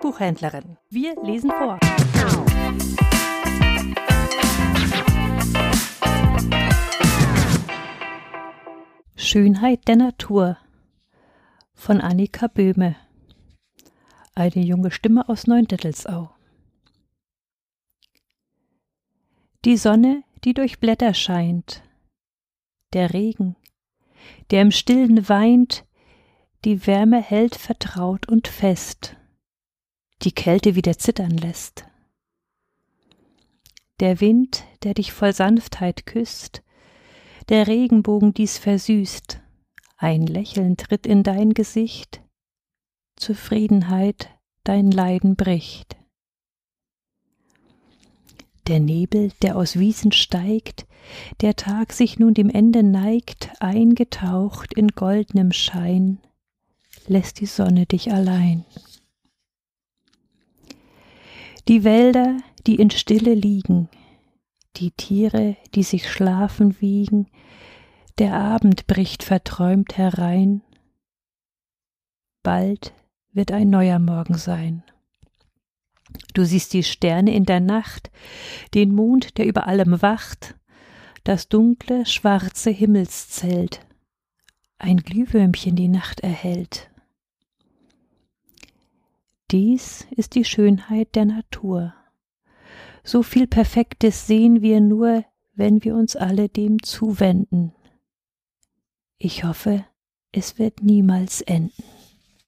Buchhändlerin. Wir lesen vor. Schönheit der Natur von Annika Böhme. Eine junge Stimme aus Neundettelsau. Die Sonne, die durch Blätter scheint, der Regen, der im Stillen weint, die Wärme hält vertraut und fest, die Kälte wieder zittern lässt. Der Wind, der dich voll Sanftheit küsst, der Regenbogen dies versüßt, ein Lächeln tritt in dein Gesicht, Zufriedenheit dein Leiden bricht. Der Nebel, der aus Wiesen steigt, der Tag sich nun dem Ende neigt, eingetaucht in goldnem Schein, lässt die Sonne dich allein. Die Wälder, die in Stille liegen, die Tiere, die sich schlafen wiegen, der Abend bricht verträumt herein, bald wird ein neuer Morgen sein. Du siehst die Sterne in der Nacht, den Mond, der über allem wacht, das dunkle, schwarze Himmelszelt, ein Glühwürmchen die Nacht erhellt. Dies ist die Schönheit der Natur. So viel Perfektes sehen wir nur, wenn wir uns alle dem zuwenden. Ich hoffe, es wird niemals enden.